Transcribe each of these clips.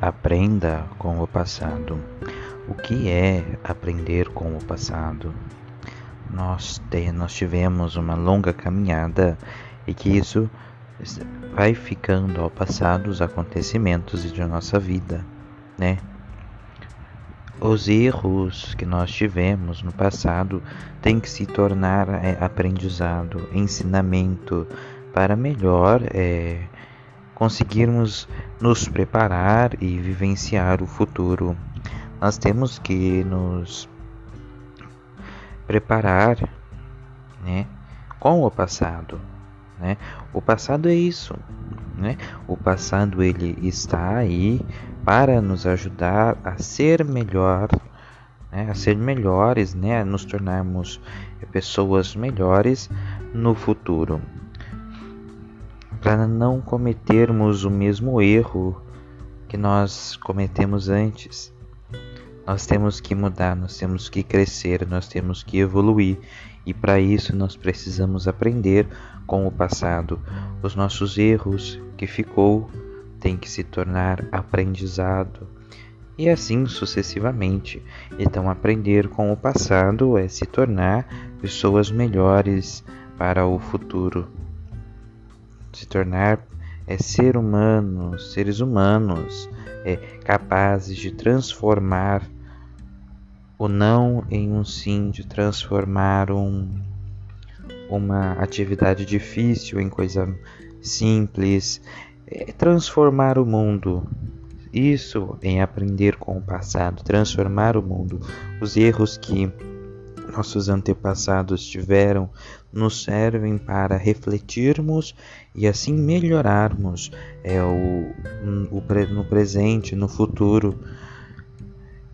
Aprenda com o passado. O que é aprender com o passado? Nós, te, nós tivemos uma longa caminhada e que isso vai ficando ao passar dos acontecimentos de nossa vida, né? Os erros que nós tivemos no passado têm que se tornar é, aprendizado, ensinamento para melhor é, conseguirmos nos preparar e vivenciar o futuro. Nós temos que nos preparar, né, com o passado, né? O passado é isso, né? O passado ele está aí para nos ajudar a ser melhor, né? a ser melhores, né? A nos tornarmos pessoas melhores no futuro para não cometermos o mesmo erro que nós cometemos antes. Nós temos que mudar, nós temos que crescer, nós temos que evoluir e para isso nós precisamos aprender com o passado. Os nossos erros que ficou têm que se tornar aprendizado e assim sucessivamente. Então, aprender com o passado é se tornar pessoas melhores para o futuro se tornar é ser humano, seres humanos, é, capazes de transformar o não em um sim, de transformar um, uma atividade difícil em coisa simples, é, transformar o mundo. Isso em aprender com o passado, transformar o mundo. Os erros que nossos antepassados tiveram nos servem para refletirmos e assim melhorarmos é, o, o, no presente, no futuro.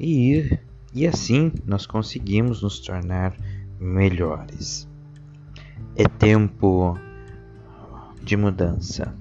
E, e assim nós conseguimos nos tornar melhores. É tempo de mudança.